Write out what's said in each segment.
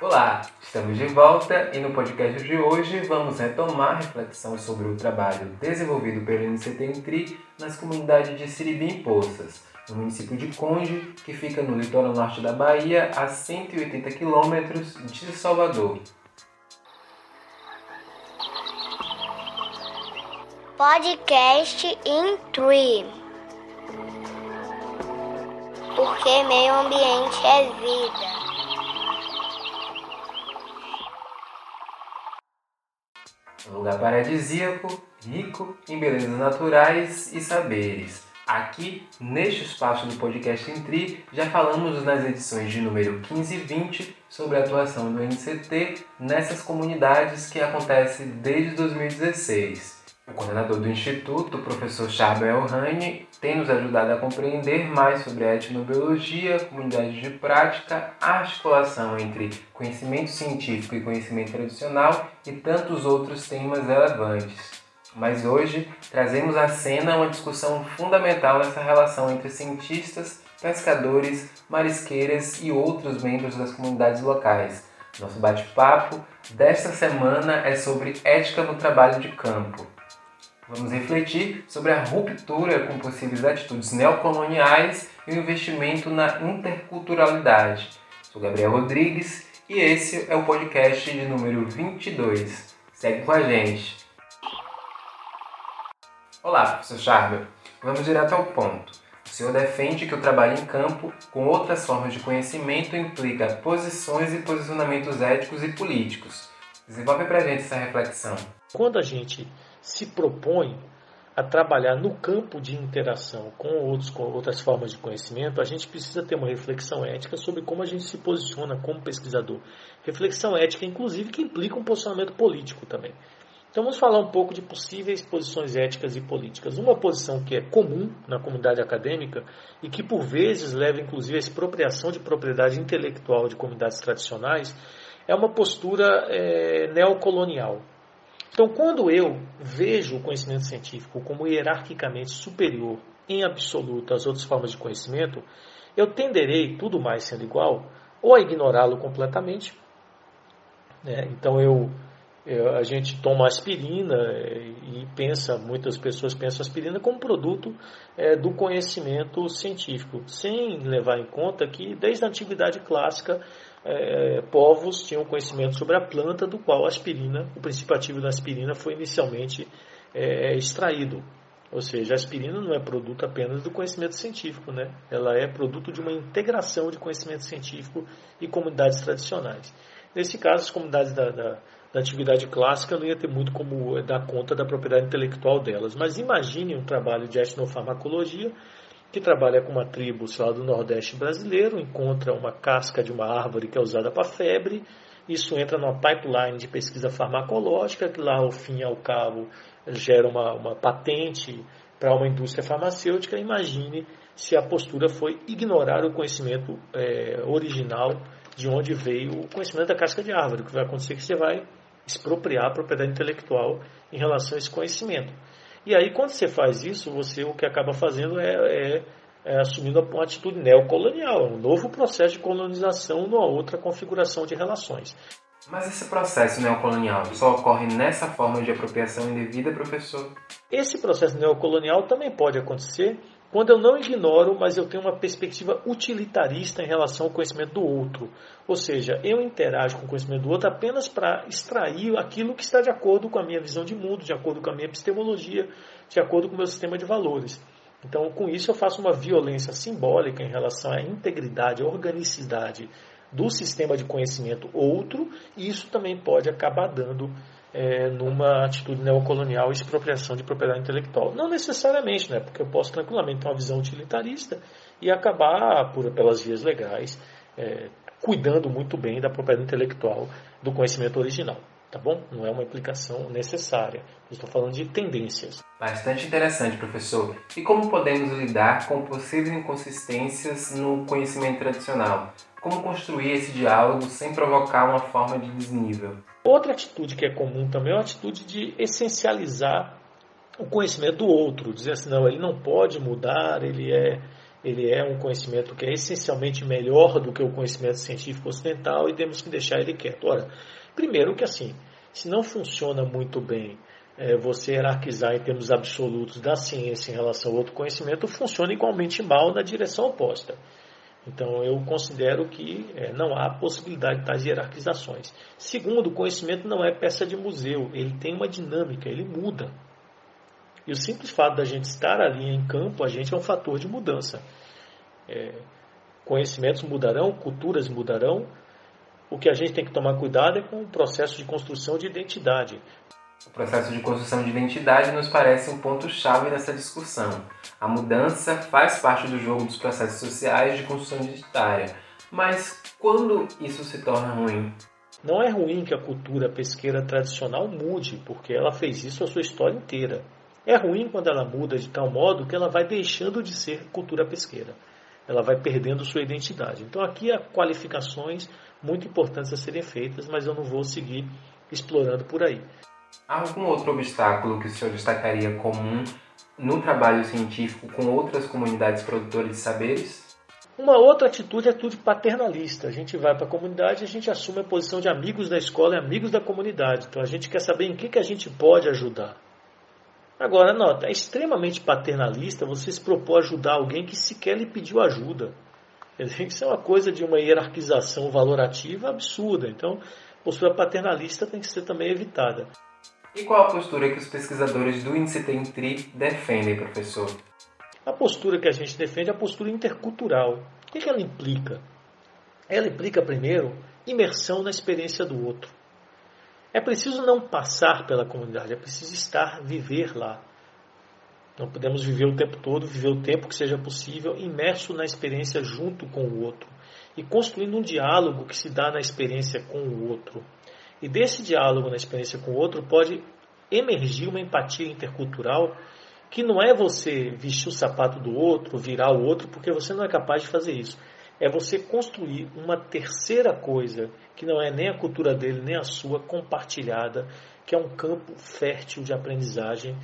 Olá, estamos de volta e no podcast de hoje vamos retomar a reflexão sobre o trabalho desenvolvido pelo NCT Intri nas comunidades de Siribim Poças, no município de Conde, que fica no litoral norte da Bahia, a 180 quilômetros de Salvador. Podcast Intri Porque meio ambiente é vida. Lugar paradisíaco, rico em belezas naturais e saberes. Aqui, neste espaço do podcast Intri, já falamos nas edições de número 15 e 20 sobre a atuação do NCT nessas comunidades que acontece desde 2016. O coordenador do Instituto, o professor Charbel Rani, tem nos ajudado a compreender mais sobre a etnobiologia, comunidade de prática, a articulação entre conhecimento científico e conhecimento tradicional e tantos outros temas relevantes. Mas hoje trazemos à cena uma discussão fundamental nessa relação entre cientistas, pescadores, marisqueiras e outros membros das comunidades locais. Nosso bate-papo desta semana é sobre ética no trabalho de campo. Vamos refletir sobre a ruptura com possíveis atitudes neocoloniais e o investimento na interculturalidade. Sou Gabriel Rodrigues e esse é o podcast de número 22. Segue com a gente. Olá, professor Charbel. Vamos direto ao ponto. O senhor defende que o trabalho em campo com outras formas de conhecimento implica posições e posicionamentos éticos e políticos. Desenvolve para a gente essa reflexão. Quando a gente se propõe a trabalhar no campo de interação com, outros, com outras formas de conhecimento, a gente precisa ter uma reflexão ética sobre como a gente se posiciona como pesquisador. Reflexão ética, inclusive, que implica um posicionamento político também. Então vamos falar um pouco de possíveis posições éticas e políticas. Uma posição que é comum na comunidade acadêmica e que por vezes leva inclusive à expropriação de propriedade intelectual de comunidades tradicionais é uma postura é, neocolonial. Então, quando eu vejo o conhecimento científico como hierarquicamente superior em absoluto às outras formas de conhecimento, eu tenderei, tudo mais sendo igual, ou a ignorá-lo completamente. Né? Então, eu, eu, a gente toma aspirina é, e pensa, muitas pessoas pensam aspirina como produto é, do conhecimento científico, sem levar em conta que, desde a antiguidade clássica, é, povos tinham conhecimento sobre a planta do qual a aspirina, o princípio ativo da aspirina foi inicialmente é, extraído. Ou seja, a aspirina não é produto apenas do conhecimento científico, né? ela é produto de uma integração de conhecimento científico e comunidades tradicionais. Nesse caso, as comunidades da, da, da atividade clássica não ia ter muito como dar conta da propriedade intelectual delas. Mas imagine um trabalho de etnofarmacologia que trabalha com uma tribo lá, do Nordeste brasileiro, encontra uma casca de uma árvore que é usada para febre, isso entra numa pipeline de pesquisa farmacológica, que lá ao fim e ao cabo gera uma, uma patente para uma indústria farmacêutica. Imagine se a postura foi ignorar o conhecimento é, original de onde veio o conhecimento da casca de árvore. O que vai acontecer é que você vai expropriar a propriedade intelectual em relação a esse conhecimento. E aí, quando você faz isso, você o que acaba fazendo é, é, é assumindo uma atitude neocolonial, um novo processo de colonização numa outra configuração de relações. Mas esse processo neocolonial só ocorre nessa forma de apropriação indevida, professor? Esse processo neocolonial também pode acontecer quando eu não ignoro, mas eu tenho uma perspectiva utilitarista em relação ao conhecimento do outro. Ou seja, eu interajo com o conhecimento do outro apenas para extrair aquilo que está de acordo com a minha visão de mundo, de acordo com a minha epistemologia, de acordo com o meu sistema de valores. Então, com isso, eu faço uma violência simbólica em relação à integridade, à organicidade do sistema de conhecimento outro, e isso também pode acabar dando é, numa atitude neocolonial e expropriação de propriedade intelectual. Não necessariamente, né? porque eu posso tranquilamente ter uma visão utilitarista e acabar, por, pelas vias legais, é, cuidando muito bem da propriedade intelectual do conhecimento original. Tá bom? Não é uma implicação necessária. Estou falando de tendências. Bastante interessante, professor. E como podemos lidar com possíveis inconsistências no conhecimento tradicional? Como construir esse diálogo sem provocar uma forma de desnível? Outra atitude que é comum também é a atitude de essencializar o conhecimento do outro, dizer assim, não, ele não pode mudar, ele é, ele é um conhecimento que é essencialmente melhor do que o conhecimento científico ocidental e temos que deixar ele quieto. Ora, primeiro que assim, se não funciona muito bem é, você hierarquizar em termos absolutos da ciência em relação ao outro conhecimento, funciona igualmente mal na direção oposta. Então, eu considero que é, não há possibilidade de tais hierarquizações. Segundo, o conhecimento não é peça de museu, ele tem uma dinâmica, ele muda. E o simples fato da gente estar ali em campo, a gente é um fator de mudança. É, conhecimentos mudarão, culturas mudarão. O que a gente tem que tomar cuidado é com o processo de construção de identidade. O processo de construção de identidade nos parece um ponto-chave nessa discussão. A mudança faz parte do jogo dos processos sociais de construção identitária. Mas quando isso se torna ruim? Não é ruim que a cultura pesqueira tradicional mude, porque ela fez isso a sua história inteira. É ruim quando ela muda de tal modo que ela vai deixando de ser cultura pesqueira. Ela vai perdendo sua identidade. Então aqui há qualificações muito importantes a serem feitas, mas eu não vou seguir explorando por aí. Algum outro obstáculo que o senhor destacaria comum no trabalho científico com outras comunidades produtoras de saberes? Uma outra atitude é atitude paternalista. A gente vai para a comunidade e a gente assume a posição de amigos da escola e amigos da comunidade. Então a gente quer saber em que, que a gente pode ajudar. Agora, nota, é extremamente paternalista você se propor ajudar alguém que sequer lhe pediu ajuda. Isso é uma coisa de uma hierarquização valorativa absurda. Então, postura paternalista tem que ser também evitada. E qual a postura que os pesquisadores do Índice TENTRI defendem, professor? A postura que a gente defende é a postura intercultural. O que, ela implica? Ela implica, primeiro, imersão na experiência do outro. É preciso não passar pela comunidade, é preciso estar, viver lá. Não podemos viver o tempo todo, viver o tempo que seja possível, imerso na experiência junto com o outro e construindo um diálogo que se dá na experiência com o outro. E desse diálogo na experiência com o outro pode emergir uma empatia intercultural que não é você vestir o sapato do outro, virar o outro, porque você não é capaz de fazer isso. É você construir uma terceira coisa, que não é nem a cultura dele, nem a sua, compartilhada, que é um campo fértil de aprendizagem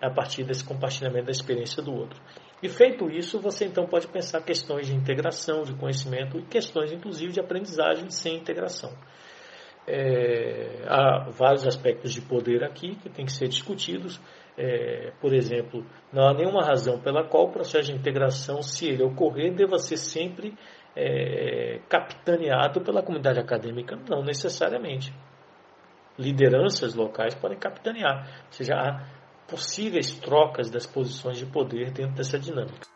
a partir desse compartilhamento da experiência do outro. E feito isso, você então pode pensar questões de integração, de conhecimento e questões, inclusive, de aprendizagem sem integração. É, há vários aspectos de poder aqui que têm que ser discutidos. É, por exemplo, não há nenhuma razão pela qual o processo de integração, se ele ocorrer, deva ser sempre é, capitaneado pela comunidade acadêmica. Não necessariamente. Lideranças locais podem capitanear. Ou seja, há possíveis trocas das posições de poder dentro dessa dinâmica.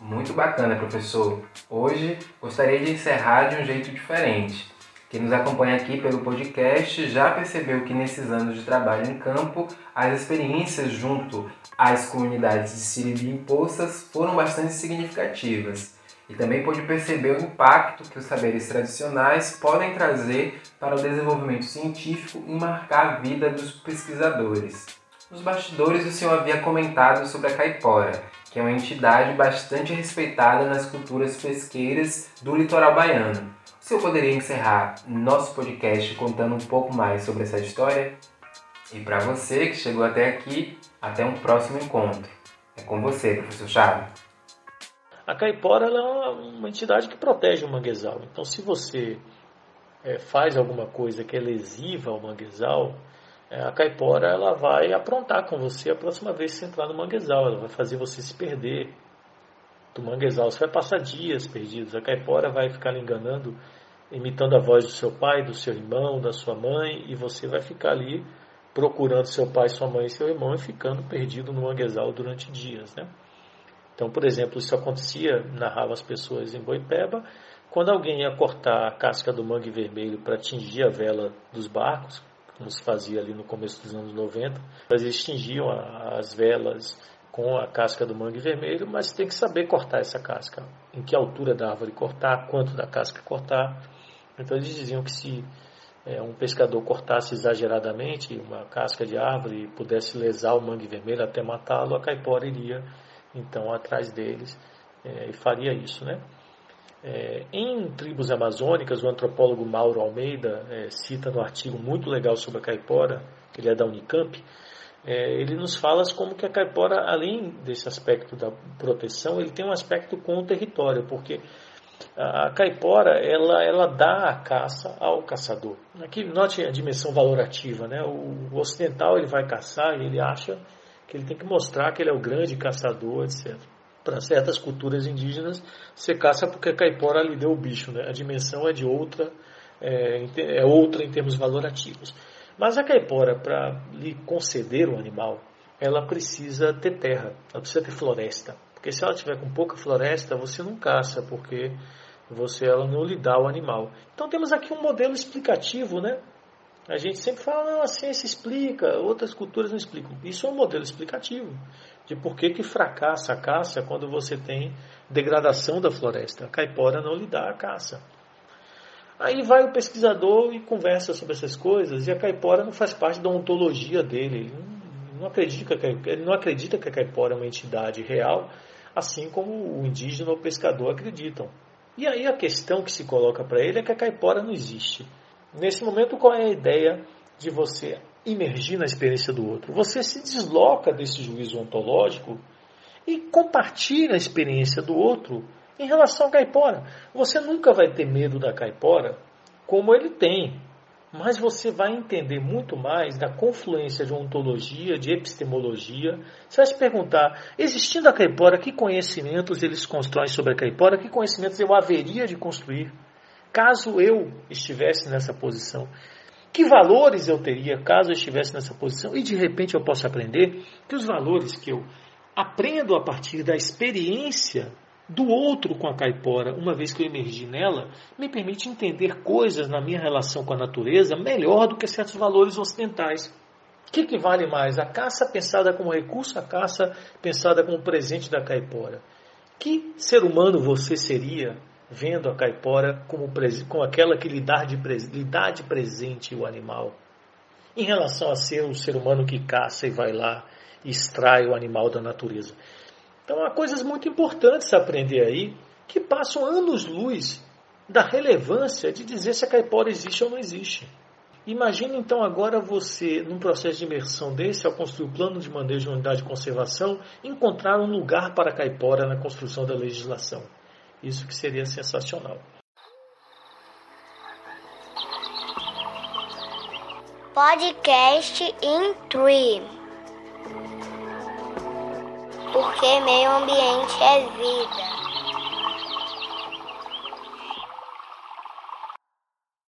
Muito bacana, professor. Hoje gostaria de encerrar de um jeito diferente quem nos acompanha aqui pelo podcast já percebeu que nesses anos de trabalho em campo, as experiências junto às comunidades de Siribi impostas foram bastante significativas. E também pôde perceber o impacto que os saberes tradicionais podem trazer para o desenvolvimento científico e marcar a vida dos pesquisadores. Nos bastidores, o senhor havia comentado sobre a caipora, que é uma entidade bastante respeitada nas culturas pesqueiras do litoral baiano. Se eu poderia encerrar nosso podcast contando um pouco mais sobre essa história? E para você que chegou até aqui, até um próximo encontro. É com você, professor Chave. A caipora é uma entidade que protege o manguezal. Então, se você é, faz alguma coisa que é lesiva ao manguezal, é, a caipora ela vai aprontar com você a próxima vez que você entrar no manguezal. Ela vai fazer você se perder do manguezal. Você vai passar dias perdidos. A caipora vai ficar enganando imitando a voz do seu pai, do seu irmão, da sua mãe, e você vai ficar ali procurando seu pai, sua mãe e seu irmão e ficando perdido no manguezal durante dias, né? Então, por exemplo, isso acontecia, narrava as pessoas em Boipeba, quando alguém ia cortar a casca do mangue vermelho para atingir a vela dos barcos, como se fazia ali no começo dos anos 90, eles extinguiam as velas com a casca do mangue vermelho, mas tem que saber cortar essa casca, em que altura da árvore cortar, quanto da casca cortar, então eles diziam que se é, um pescador cortasse exageradamente uma casca de árvore e pudesse lesar o mangue vermelho até matá-lo, a caipora iria então atrás deles é, e faria isso, né? É, em tribos amazônicas, o antropólogo Mauro Almeida é, cita no artigo muito legal sobre a caipora, ele é da Unicamp, é, ele nos fala como que a caipora, além desse aspecto da proteção, ele tem um aspecto com o território, porque a caipora ela, ela dá a caça ao caçador. Aqui note a dimensão valorativa, né? O, o ocidental ele vai caçar e ele acha que ele tem que mostrar que ele é o grande caçador, etc. Para certas culturas indígenas, você caça porque a caipora lhe deu o bicho, né? A dimensão é de outra, é, é outra em termos valorativos. Mas a caipora, para lhe conceder o animal, ela precisa ter terra, ela precisa ter floresta. Porque se ela tiver com pouca floresta, você não caça, porque você ela não lhe dá o animal. Então temos aqui um modelo explicativo, né? A gente sempre fala, não, a ciência explica, outras culturas não explicam. Isso é um modelo explicativo de por que, que fracassa a caça quando você tem degradação da floresta. A caipora não lhe dá a caça. Aí vai o pesquisador e conversa sobre essas coisas, e a caipora não faz parte da ontologia dele. Ele não, acredita que, ele não acredita que a caipora é uma entidade real, assim como o indígena ou o pescador acreditam. E aí a questão que se coloca para ele é que a caipora não existe. Nesse momento, qual é a ideia de você imergir na experiência do outro? Você se desloca desse juízo ontológico e compartilha a experiência do outro em relação à caipora, você nunca vai ter medo da caipora como ele tem, mas você vai entender muito mais da confluência de ontologia, de epistemologia. Você vai se perguntar, existindo a caipora, que conhecimentos eles constroem sobre a caipora, que conhecimentos eu haveria de construir caso eu estivesse nessa posição? Que valores eu teria caso eu estivesse nessa posição? E de repente eu posso aprender que os valores que eu aprendo a partir da experiência do outro com a caipora, uma vez que eu emergi nela, me permite entender coisas na minha relação com a natureza melhor do que certos valores ocidentais. O que, que vale mais? A caça pensada como recurso, a caça pensada como presente da caipora. Que ser humano você seria vendo a caipora como, como aquela que lhe dá, de, lhe dá de presente o animal? Em relação a ser o ser humano que caça e vai lá e extrai o animal da natureza. Então há coisas muito importantes a aprender aí que passam anos-luz da relevância de dizer se a caipora existe ou não existe. Imagina então agora você, num processo de imersão desse, ao construir o plano de manejo de unidade de conservação, encontrar um lugar para a caipora na construção da legislação. Isso que seria sensacional. Podcast in Tree porque meio ambiente é vida.